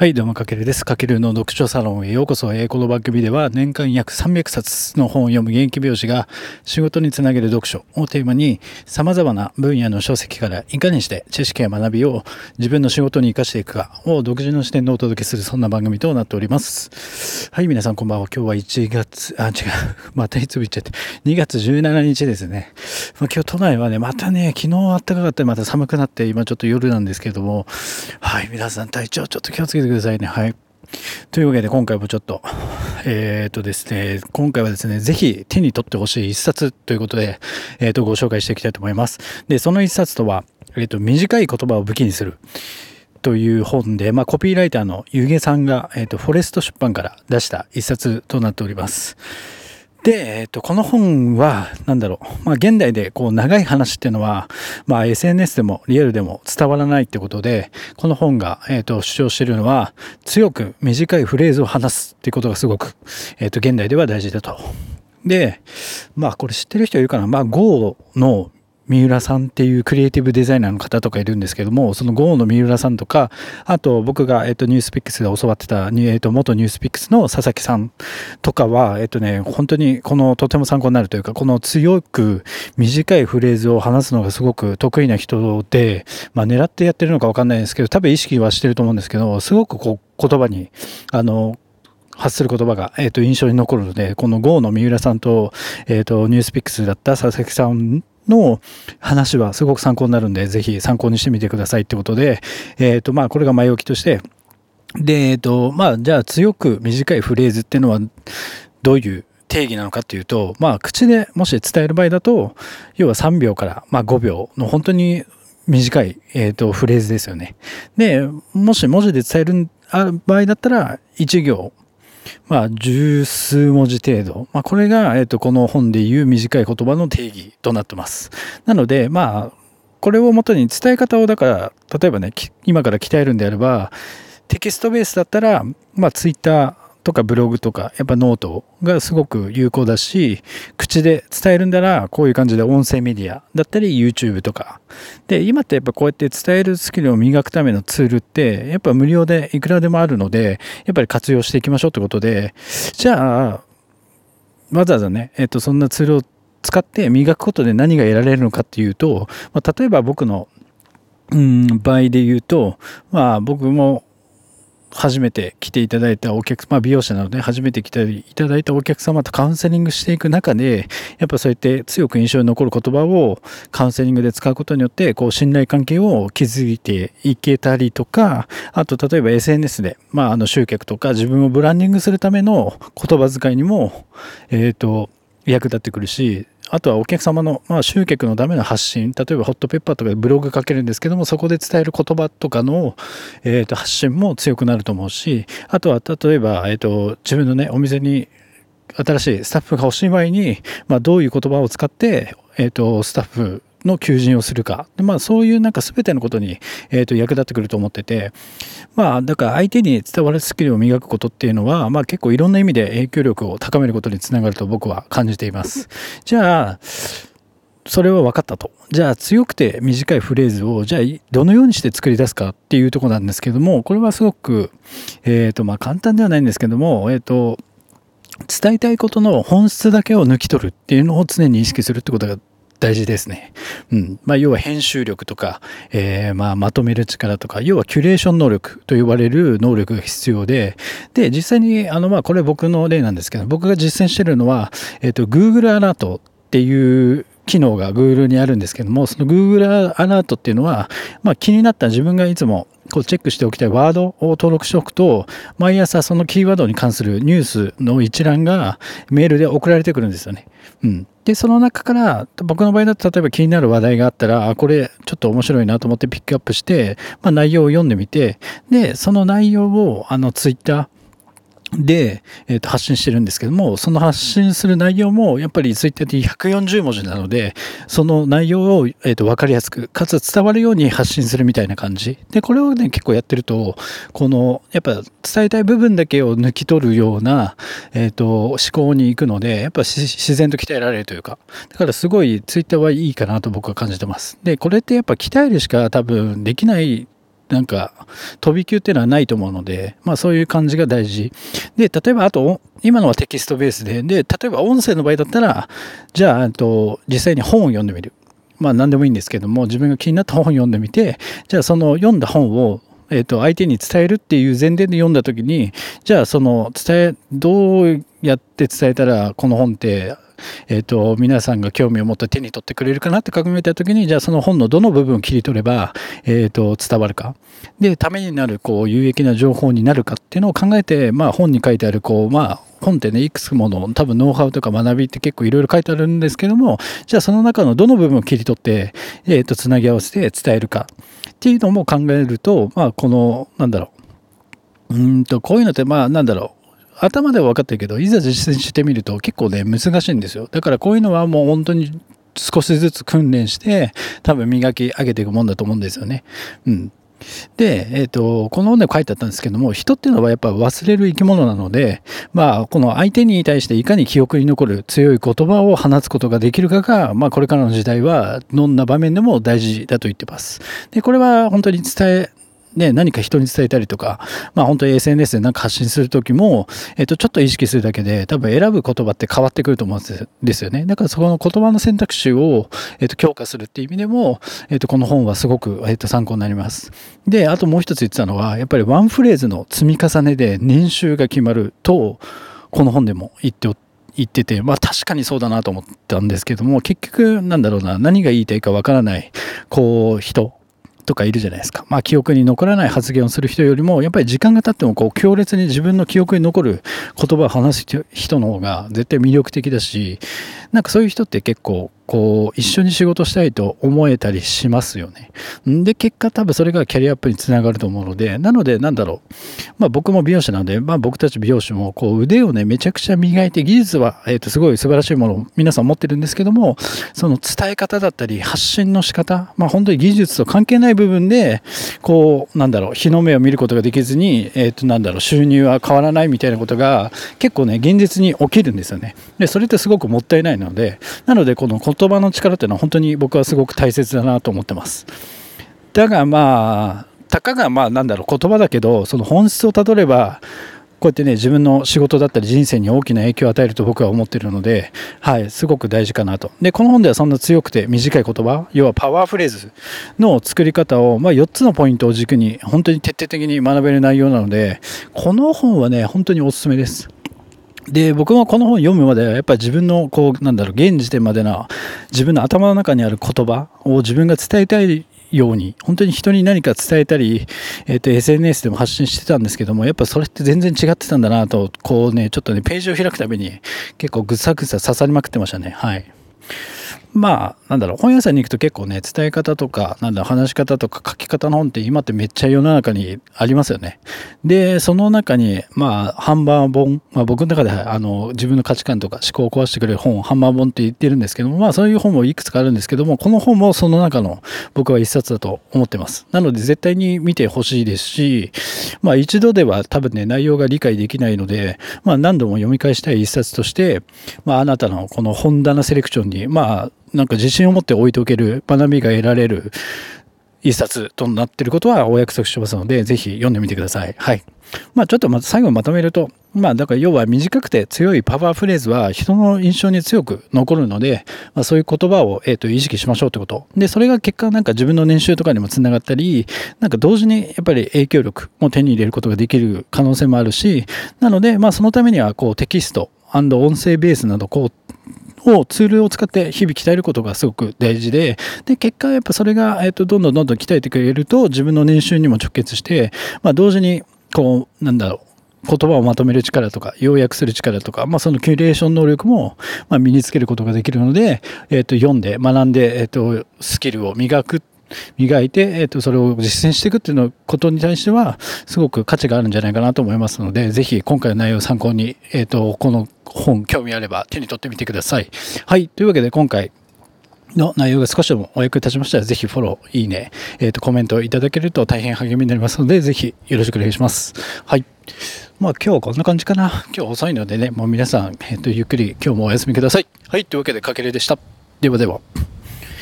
はい、どうも、かけるです。かけるの読書サロンへようこそ。この番組では年間約300冊の本を読む現役美容師が仕事につなげる読書をテーマに様々な分野の書籍からいかにして知識や学びを自分の仕事に活かしていくかを独自の視点でお届けするそんな番組となっております。はい、皆さんこんばんは。今日は1月、あ、違う。またいつも言っちゃって。2月17日ですね。まあ、今日都内はね、またね、昨日暖かかったりまた寒くなって今ちょっと夜なんですけれども、はい、皆さん体調ちょっと気をつけてくださいね。はい。というわけで今回もちょっと、えっ、ー、とですね、今回はですね、ぜひ手に取ってほしい一冊ということで、えっ、ー、と、ご紹介していきたいと思います。で、その一冊とは、えっ、ー、と、短い言葉を武器にする。という本で、まあ、コピーライターのゆげさんが、えっ、と、フォレスト出版から出した一冊となっております。で、えっ、と、この本は、何だろう、まあ、現代でこう長い話っていうのは、まあ、SNS でもリアルでも伝わらないってことで、この本が、えっ、と、主張してるのは、強く短いフレーズを話すっていうことがすごく、えっ、と、現代では大事だと。で、まあ、これ知ってる人いるかなまあ、Go の三浦さんっていうクリエイティブデザイナーの方とかいるんですけども、その GO の三浦さんとか、あと僕が、えっと、ニュースピックスで教わってた、えっと、元ニュースピックスの佐々木さんとかは、えっとね、本当にこのとても参考になるというか、この強く短いフレーズを話すのがすごく得意な人で、まあ狙ってやってるのかわかんないですけど、多分意識はしてると思うんですけど、すごくこう言葉に、あの、発する言葉が、えっ、と、印象に残るので、この GO の三浦さんと、えっ、と、ニュースピックスだった佐々木さんの話はすごく参考になるんで、ぜひ参考にしてみてくださいってことで、えっ、ー、と、まあ、これが前置きとして、で、えっ、ー、と、まあ、じゃあ強く短いフレーズっていうのはどういう定義なのかっていうと、まあ、口でもし伝える場合だと、要は3秒から、まあ、5秒の本当に短い、えっ、ー、と、フレーズですよね。で、もし文字で伝える場合だったら、1行まあ、十数文字程度。まあ、これが、えっ、と、この本でいう短い言葉の定義となってます。なので、まあ、これをもとに伝え方を、だから、例えばね、今から鍛えるんであれば、テキストベースだったら、まあ、ツイッター、とかブログとか、やっぱノートがすごく有効だし、口で伝えるんだら、こういう感じで音声メディアだったり YouTube とか。で、今ってやっぱこうやって伝えるスキルを磨くためのツールって、やっぱ無料でいくらでもあるので、やっぱり活用していきましょうってことで、じゃあ、わざわざね、えっと、そんなツールを使って磨くことで何が得られるのかっていうと、まあ、例えば僕のうん、場合で言うと、まあ僕も初めて来ていただいたお客、まあ、美容師なので初めて来ていただいたお客様とカウンセリングしていく中でやっぱそうやって強く印象に残る言葉をカウンセリングで使うことによってこう信頼関係を築いていけたりとかあと例えば SNS で、まあ、あの集客とか自分をブランディングするための言葉遣いにも、えーと役立ってくるしあとはお客様の、まあ、集客のための発信、例えばホットペッパーとかでブログ書けるんですけども、そこで伝える言葉とかの、えー、と発信も強くなると思うし、あとは例えば、えー、と自分のね、お店に新しいスタッフが欲しい場合に、まあ、どういう言葉を使って、えー、とスタッフの求人をするか。でまあそういうなんか全てのことに、えー、と役立ってくると思ってて、まあだから相手に伝わるスキルを磨くことっていうのは、まあ結構いろんな意味で影響力を高めることにつながると僕は感じています。じゃあ、それは分かったと。じゃあ強くて短いフレーズを、じゃあどのようにして作り出すかっていうとこなんですけども、これはすごく、えっ、ー、とまあ簡単ではないんですけども、えっ、ー、と、伝えたいことの本質だけを抜き取るっていうのを常に意識するってことが大事ですね。うん。まあ、要は編集力とか、えー、まあ、まとめる力とか、要はキュレーション能力と呼ばれる能力が必要で、で、実際に、あの、まあ、これ僕の例なんですけど、僕が実践してるのは、えっ、ー、と、Google アラートっていう機能が Google にあるんですけども、その Google アラートっていうのは、まあ、気になった自分がいつもこうチェックしておきたいワードを登録しておくと、毎朝そのキーワードに関するニュースの一覧がメールで送られてくるんですよね。うん。で、その中から、僕の場合だと例えば気になる話題があったら、あ、これちょっと面白いなと思ってピックアップして、まあ内容を読んでみて、で、その内容をあのツイッター、で、えー、と発信してるんですけども、その発信する内容も、やっぱりツイッターで140文字なので、その内容を、えー、と分かりやすく、かつ伝わるように発信するみたいな感じ。で、これをね、結構やってると、この、やっぱ伝えたい部分だけを抜き取るような、えっ、ー、と、思考に行くので、やっぱ自然と鍛えられるというか、だからすごいツイッターはいいかなと僕は感じてます。で、これってやっぱ鍛えるしか多分できないなんか飛び級っていうのはないと思うので、まあそういう感じが大事。で、例えばあと、今のはテキストベースで、で、例えば音声の場合だったら、じゃあ、と実際に本を読んでみる。まあ何でもいいんですけども、自分が気になった本を読んでみて、じゃあその読んだ本をえっ、と、相手に伝えるっていう前提で読んだ時に、じゃあその伝え、どうやって伝えたらこの本ってえっ、ー、と、皆さんが興味を持って手に取ってくれるかなって考えた時に、じゃあその本のどの部分を切り取れば、えっ、ー、と、伝わるか。で、ためになる、こう、有益な情報になるかっていうのを考えて、まあ、本に書いてある、こう、まあ、本ってね、いくつもの、多分ノウハウとか学びって結構いろいろ書いてあるんですけども、じゃあその中のどの部分を切り取って、えっ、ー、と、つなぎ合わせて伝えるかっていうのも考えると、まあ、この、なんだろう。うんと、こういうのって、まあ、なんだろう。頭では分かってるけどいざ実践してみると結構ね難しいんですよだからこういうのはもう本当に少しずつ訓練して多分磨き上げていくもんだと思うんですよね。うん、で、えっ、ー、と、この本で書いてあったんですけども、人っていうのはやっぱ忘れる生き物なので、まあ、この相手に対していかに記憶に残る強い言葉を放つことができるかが、まあ、これからの時代はどんな場面でも大事だと言ってます。で、これは本当に伝えね、何か人に伝えたりとか、まあ本当に SNS で何か発信するときも、えっと、ちょっと意識するだけで、多分選ぶ言葉って変わってくると思うんですよね。だからそこの言葉の選択肢を、えっと、強化するっていう意味でも、えっと、この本はすごく、えっと、参考になります。で、あともう一つ言ってたのは、やっぱりワンフレーズの積み重ねで年収が決まると、この本でも言って言ってて、まあ確かにそうだなと思ったんですけども、結局なんだろうな、何が言いたいかわからない、こう、人、とかいるじゃないですか。まあ記憶に残らない発言をする人よりも、やっぱり時間が経ってもこう強烈に自分の記憶に残る言葉を話す人の方が絶対魅力的だし、なんかそういう人って結構こう一緒に仕事したいと思えたりしますよね。で結果多分それがキャリアアップにつながると思うのでなのでなんだろうまあ僕も美容師なんで、まあ、僕たち美容師もこう腕をねめちゃくちゃ磨いて技術は、えー、とすごい素晴らしいものを皆さん持ってるんですけどもその伝え方だったり発信の仕方まあ本当に技術と関係ない部分でこうなんだろう日の目を見ることができずに、えー、となんだろう収入は変わらないみたいなことが結構ね現実に起きるんですよね。でそれってすごくもったいないのでなのでこの言葉の力っていうのは本当に僕はすごく大切だなと思ってます。だがまあ、たかがまあなんだろう言葉だけど、その本質をたどれば、こうやってね、自分の仕事だったり人生に大きな影響を与えると僕は思ってるので、はい、すごく大事かなと。で、この本ではそんな強くて短い言葉、要はパワーフレーズの作り方を、まあ、4つのポイントを軸に、本当に徹底的に学べる内容なので、この本はね、本当におすすめです。で、僕もこの本読むまでは、やっぱり自分の、こう、なんだろう、現時点までの自分の頭の中にある言葉を自分が伝えたいように、本当に人に何か伝えたり、えっ、ー、と、SNS でも発信してたんですけども、やっぱそれって全然違ってたんだなと、こうね、ちょっとね、ページを開くたびに結構ぐさぐさ刺さりまくってましたね。はい。まあ、なんだろう、本屋さんに行くと結構ね、伝え方とか、なんだ、話し方とか書き方の本って今ってめっちゃ世の中にありますよね。で、その中に、まあ、ハンバー本、まあ僕の中で、あの、自分の価値観とか思考を壊してくれる本、ハンバー本って言ってるんですけども、まあそういう本もいくつかあるんですけども、この本もその中の僕は一冊だと思ってます。なので絶対に見てほしいですし、まあ一度では多分ね、内容が理解できないので、まあ何度も読み返したい一冊として、まああなたのこの本棚セレクションに、まあなんか自信を持って置いておける学びが得られる一冊となっていることはお約束しますので、ぜひ読んでみてください。はい。まあちょっとま最後まとめると、まあだから要は短くて強いパワーフレーズは人の印象に強く残るので、まあ、そういう言葉を、えー、と意識しましょうってこと。で、それが結果なんか自分の年収とかにもつながったり、なんか同時にやっぱり影響力も手に入れることができる可能性もあるし、なのでまあそのためにはこうテキスト音声ベースなどこうをツールを使って日々鍛えることがすごく大事で、で、結果やっぱそれが、えっ、と、どんどんどんどん鍛えてくれると自分の年収にも直結して、まあ同時に、こう、なんだろう、言葉をまとめる力とか、要約する力とか、まあ、そのキュレーション能力も、まあ、身につけることができるので、えっ、と、読んで、学んで、えっ、と、スキルを磨くっ磨いて、えー、とそれを実践していくっていうのことに対してはすごく価値があるんじゃないかなと思いますのでぜひ今回の内容を参考に、えー、とこの本興味あれば手に取ってみてください。はい。というわけで今回の内容が少しでもお役に立ちましたら、ぜひフォロー、いいね、えっ、ー、と、コメントいただけると大変励みになりますので、ぜひよろしくお願いします。はい。まあ今日はこんな感じかな。今日遅いのでね、もう皆さん、えっ、と、ゆっくり今日もお休みください。はい。というわけで、かけるでした。ではでは。